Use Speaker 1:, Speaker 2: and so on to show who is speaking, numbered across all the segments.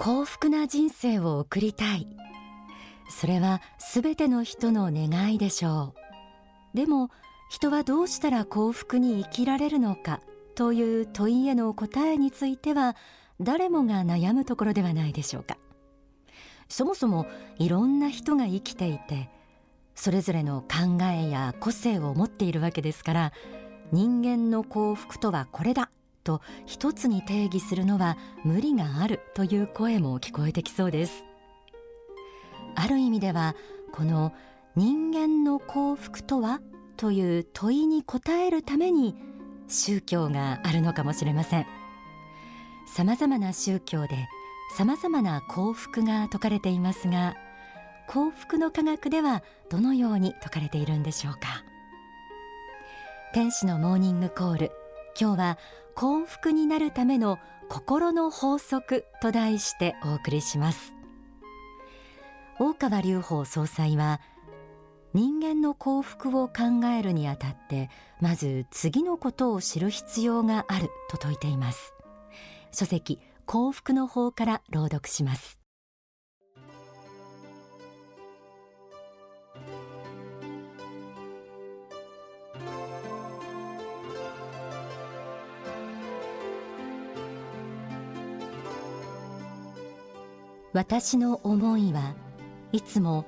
Speaker 1: 幸福な人生を送りたい。それはすべての人の願いでしょう。でも人はどうしたら幸福に生きられるのかという問いへの答えについては誰もが悩むところではないでしょうか。そもそもいろんな人が生きていてそれぞれの考えや個性を持っているわけですから人間の幸福とはこれだ。と一つに定義するのは無理があるという声も聞こえてきそうです。ある意味ではこの人間の幸福とはという問いに答えるために宗教があるのかもしれません。様々な宗教で様々な幸福が説かれていますが幸福の科学ではどのように説かれているんでしょうか。天使のモーニングコール。今日は幸福になるための心の法則と題してお送りします。大川隆法総裁は人間の幸福を考えるにあたってまず次のことを知る必要があると説いています。書籍幸福の法から朗読します。私の思いはいつも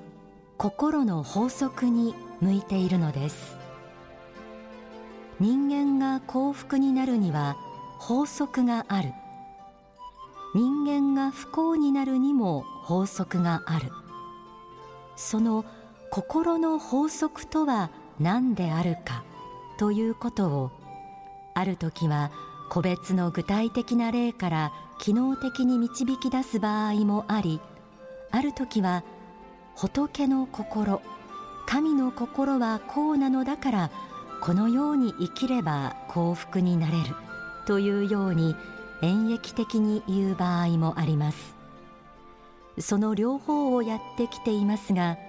Speaker 1: 心の法則に向いているのです。人間が幸福になるには法則がある。人間が不幸になるにも法則がある。その心の法則とは何であるかということをある時は個別の具体的な例から機能的に導き出す場合もありある時は仏の心神の心はこうなのだからこのように生きれば幸福になれるというように演繹的に言う場合もあります。その両方をやってきていますが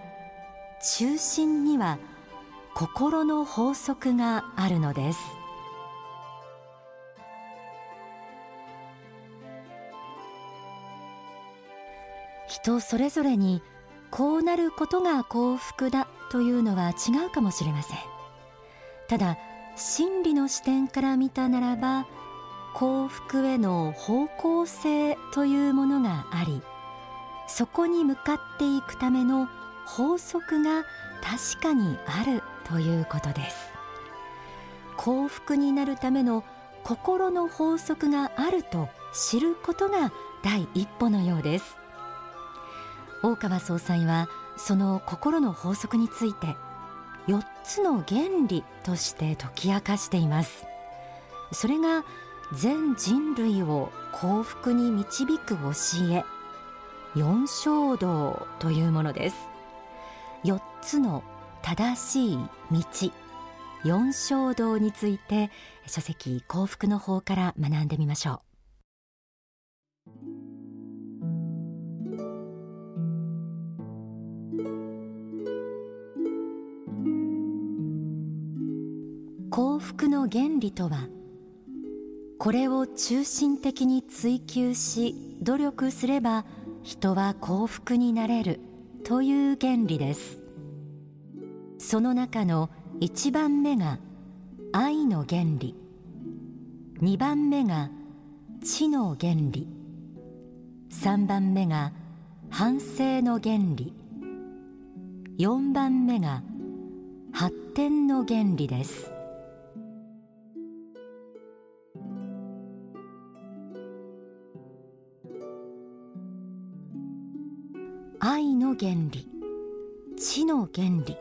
Speaker 1: 中心には心の法則があるのです。人それぞれにこうなることが幸福だというのは違うかもしれません。ただ真理の視点から見たならば幸福への方向性というものがありそこに向かっていくための法則が確かにあるということです。幸福になるための心の法則があると知ることが第一歩のようです。大川総裁はその心の法則について4つの原理として解き明かしています。それが全人類を幸福に導く教え四正道というものです。4つの正しい道四正道について書籍幸福の法から学んでみましょう。幸福の原理とはこれを中心的に追求し努力すれば人は幸福になれるという原理です。その中の1番目が愛の原理。2番目が知の原理。3番目が反省の原理。4番目が発展の原理です。の原理。知の原理。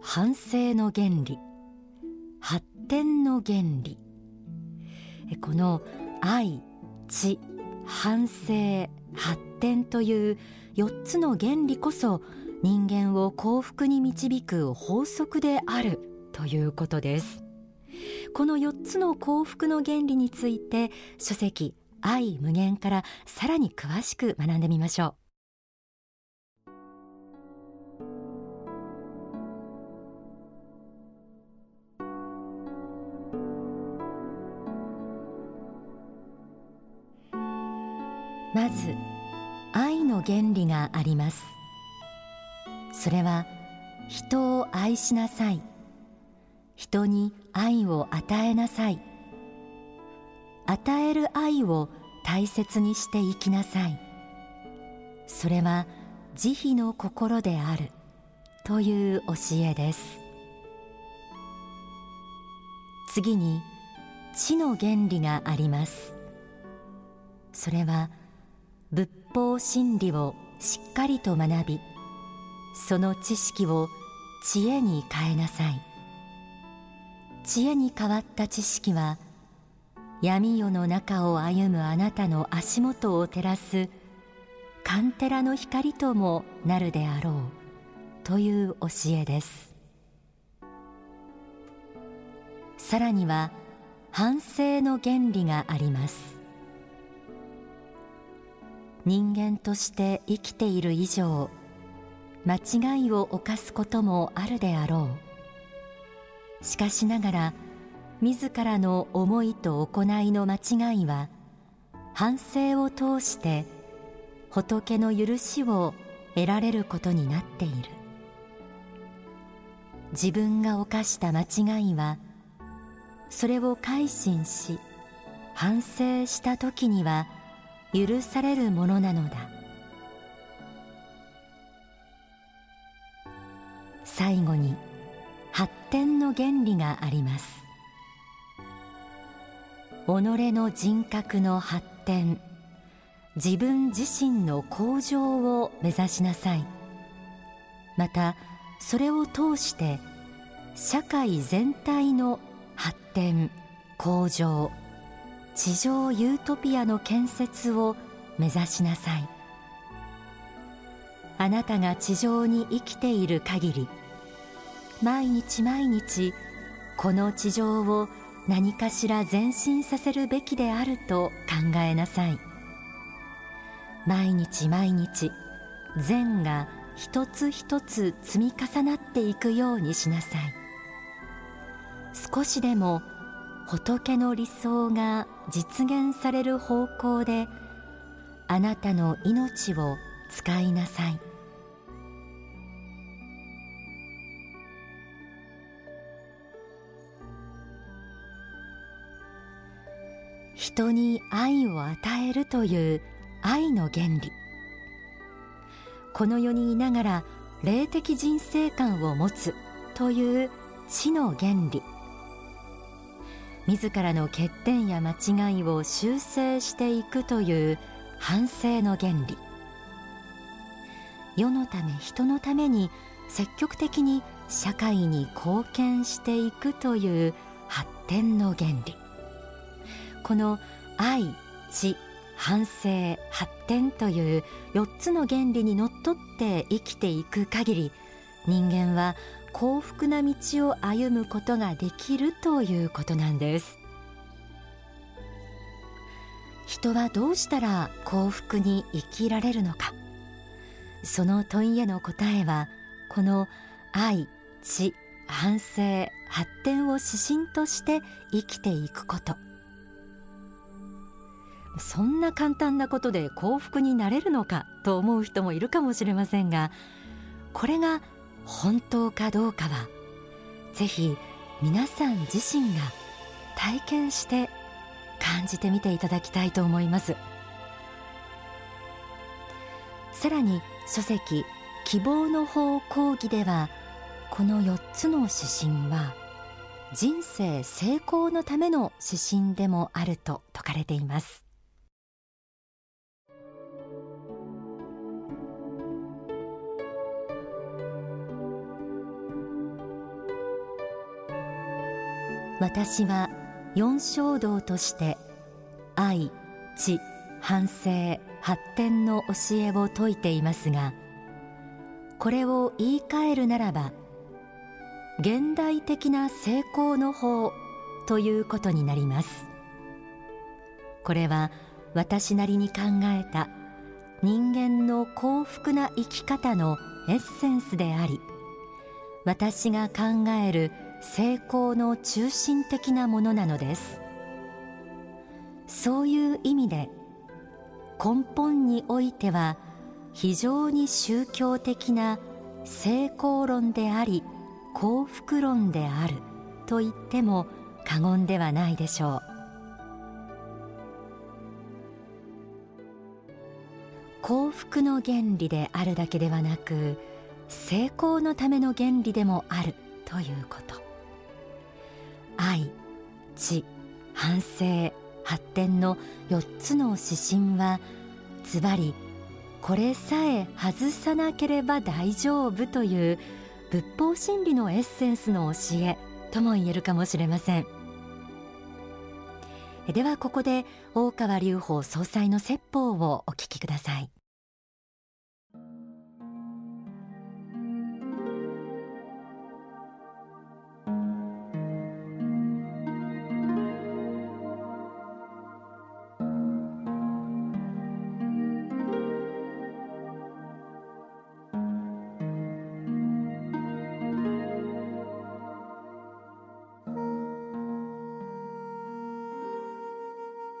Speaker 1: 反省の原理。発展の原理。この愛知反省発展という4つの原理こそ人間を幸福に導く法則であるということです。この4つの幸福の原理について書籍愛無限からさらに詳しく学んでみましょう。まず愛の原理があります。それは人を愛しなさい。人に愛を与えなさい。与える愛を大切にして生きなさい。それは慈悲の心である。という教えです。次に知の原理があります。それは仏法真理をしっかりと学びその知識を知恵に変えなさい。知恵に変わった知識は闇夜の中を歩むあなたの足元を照らすカンテラの光ともなるであろうという教えです。さらには反省の原理があります。人間として生きている以上間違いを犯すこともあるであろう。しかしながら自らの思いと行いの間違いは反省を通して仏の許しを得られることになっている。自分が犯した間違いはそれを改心し反省した時には許されるものなのだ。最後に発展の原理があります。己の人格の発展自分自身の向上を目指しなさい。またそれを通して社会全体の発展向上地上ユートピアの建設を目指しなさい。あなたが地上に生きている限り毎日毎日この地上を何かしら前進させるべきであると考えなさい。毎日毎日善が一つ一つ積み重なっていくようにしなさい。少しでも仏の理想が実現される方向であなたの命を使いなさい。人に愛を与えるという愛の原理。この世にいながら霊的人生観を持つという知の原理。自らの欠点や間違いを修正していくという反省の原理。世のため人のために積極的に社会に貢献していくという発展の原理。この愛知反省発展という4つの原理にのっとって生きていく限り人間は幸福な道を歩むことができるということなんです。人はどうしたら幸福に生きられるのか。その問いへの答えはこの愛知反省発展を指針として生きていくこと。そんな簡単なことで幸福になれるのかと思う人もいるかもしれませんがこれが本当かどうかはぜひ皆さん自身が体験して感じてみていただきたいと思います。さらに書籍希望の方講義ではこの4つの指針は人生成功のための指針でもあると説かれています。私は四正道として愛知反省発展の教えを説いていますがこれを言い換えるならば現代的な成功の法ということになります。これは私なりに考えた人間の幸福な生き方のエッセンスであり私が考える成功の中心的なものなのです。そういう意味で根本においては非常に宗教的な成功論であり幸福論であると言っても過言ではないでしょう。幸福の原理であるだけではなく成功のための原理でもあるということ。知反省発展の4つの指針はズバリこれさえ外さなければ大丈夫という仏法真理のエッセンスの教えとも言えるかもしれません。ではここで大川隆法総裁の説法をお聞きください。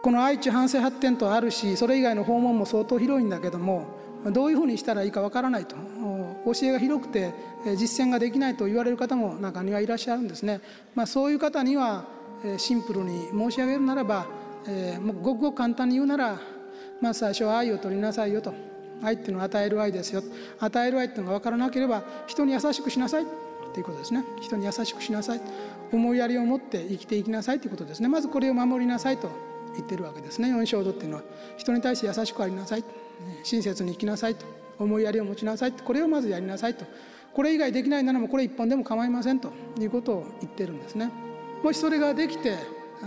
Speaker 2: この愛知反省発展とあるしそれ以外の訪問も相当広いんだけどもどういうふうにしたらいいかわからないと。教えが広くて実践ができないと言われる方も中にはいらっしゃるんですね、まあ、そういう方にはシンプルに申し上げるならば、えー、もうごくごく簡単に言うなら、まあ、最初は愛を取りなさいよと。愛っていうのは与える愛ですよ。与える愛っていうのが分からなければ人に優しくしなさい。ということですね。人に優しくしなさい。思いやりを持って生きていきなさい。ということですね。まずこれを守りなさいと。言ってるわけですね。四正道っていうのは人に対して優しくありなさい。親切に生きなさいと。思いやりを持ちなさいこれをまずやりなさいと。これ以外できないならもこれ一本でも構いませんと。いうことを言ってるんですね。もしそれができて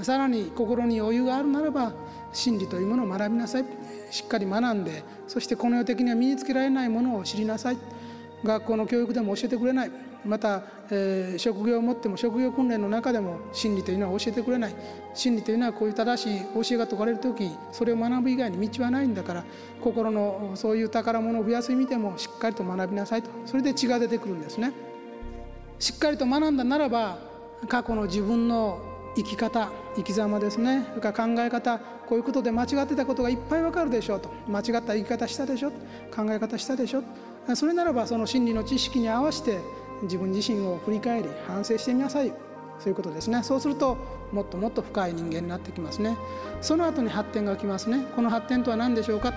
Speaker 2: さらに心に余裕があるならば真理というものを学びなさい。しっかり学んでそしてこの世的には身につけられないものを知りなさい。学校の教育でも教えてくれない。また、えー、職業を持っても職業訓練の中でも真理というのは教えてくれない。真理というのはこういう正しい教えが説かれる時それを学ぶ以外に道はないんだから心のそういう宝物を増やす意味でもしっかりと学びなさいと。それで血が出てくるんですね。しっかりと学んだならば過去の自分の生き方生き様ですね。それから考え方こういうことで間違ってたことがいっぱいわかるでしょうと。間違った生き方したでしょ考え方したでしょそれならばその真理の知識に合わせて自分自身を振り返り反省してみなさい。そういうことですね。そうするともっともっと深い人間になってきますね。その後に発展が来ますね。この発展とは何でしょうか。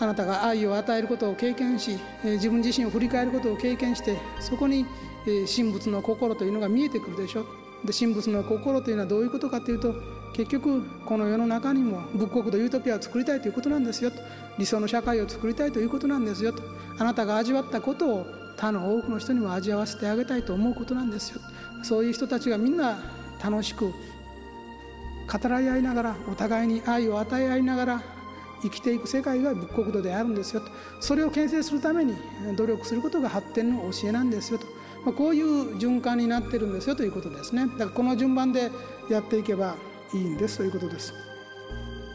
Speaker 2: あなたが愛を与えることを経験し自分自身を振り返ることを経験してそこに神仏の心というのが見えてくるでしょ。で神仏の心というのはどういうことかというと結局この世の中にも仏国とユートピアを作りたいということなんですよと。理想の社会を作りたいということなんですよと。あなたが味わったことを他の多くの人にも味わわせてあげたいと思うことなんですよ。そういう人たちがみんな楽しく語らい合いながらお互いに愛を与え合いながら生きていく世界が仏国土であるんですよと。それを形成するために努力することが発展の教えなんですよと、まあ、こういう循環になってるんですよということですね。だからこの順番でやっていけばいいんですということです。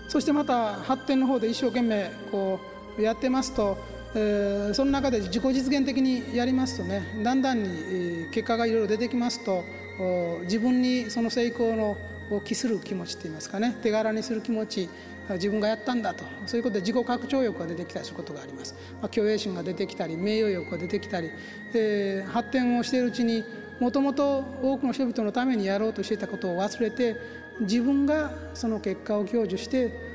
Speaker 2: そしてまた発展の方で一生懸命こうやってますとえ、その中で自己実現的にやりますとねだんだんに結果がいろいろ出てきますと自分にその成功のを期する気持ちっていいますかね手柄にする気持ち自分がやったんだとそういうことで自己拡張欲が出てきたりすることがあります、まあ、虚栄心が出てきたり名誉欲が出てきたり、えー、発展をしているうちにもともと多くの人々のためにやろうとしていたことを忘れて自分がその結果を享受して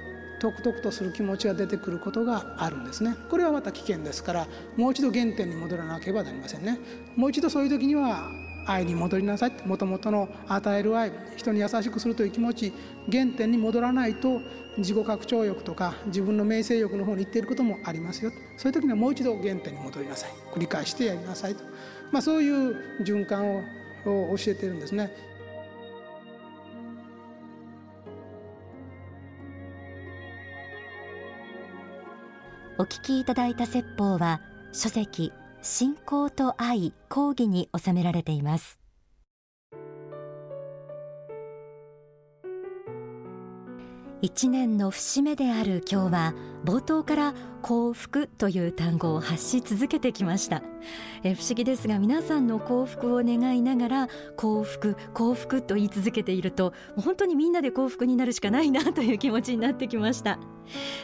Speaker 2: とくとくとする気持ちが出てくることがあるんですね。これはまた危険ですからもう一度原点に戻らなければなりませんね。もう一度そういう時には愛に戻りなさいもともとの与える愛人に優しくするという気持ち原点に戻らないと自己拡張欲とか自分の名声欲の方に行っていることもありますよ。そういう時にはもう一度原点に戻りなさい。繰り返してやりなさいと、まあ、そういう循環を教えているんですね。
Speaker 1: お聞きいただいた説法は書籍信仰と愛講義に収められています。一年の節目である今日は冒頭から幸福という単語を発し続けてきました。え不思議ですが皆さんの幸福を願いながら幸福幸福と言い続けていると本当にみんなで幸福になるしかないなという気持ちになってきました。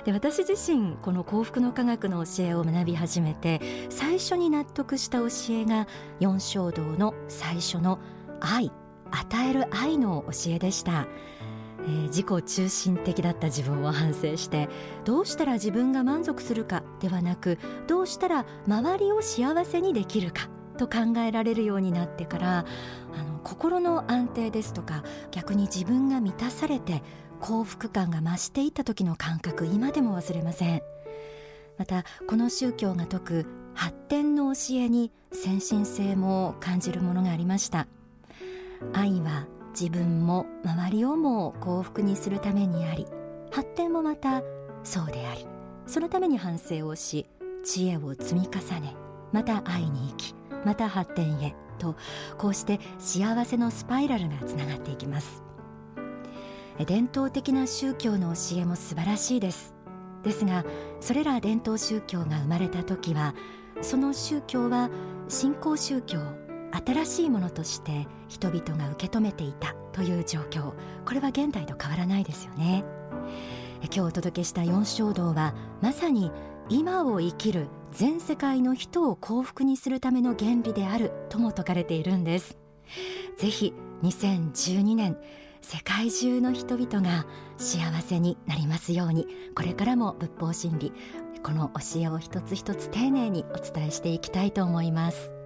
Speaker 1: で私自身この幸福の科学の教えを学び始めて最初に納得した教えが四正道の最初の愛与える愛の教えでした。えー、自己中心的だった自分を反省してどうしたら自分が満足するかではなくどうしたら周りを幸せにできるかと考えられるようになってからあの心の安定ですとか逆に自分が満たされて幸福感が増していった時の感覚今でも忘れません。またこの宗教が説く発展の教えに先進性も感じるものがありました。愛は自分も周りをも幸福にするためにあり発展もまたそうでありそのために反省をし知恵を積み重ねまた愛に生きまた発展へとこうして幸せのスパイラルがつながっていきます。伝統的な宗教の教えも素晴らしいです。ですがそれら伝統宗教が生まれた時はその宗教は新興宗教新しいものとして人々が受け止めていたという状況。これは現代と変わらないですよね。今日お届けした四正道はまさに今を生きる全世界の人を幸福にするための原理であるとも説かれているんです。ぜひ2012年世界中の人々が幸せになりますようにこれからも仏法真理この教えを一つ一つ丁寧にお伝えしていきたいと思います。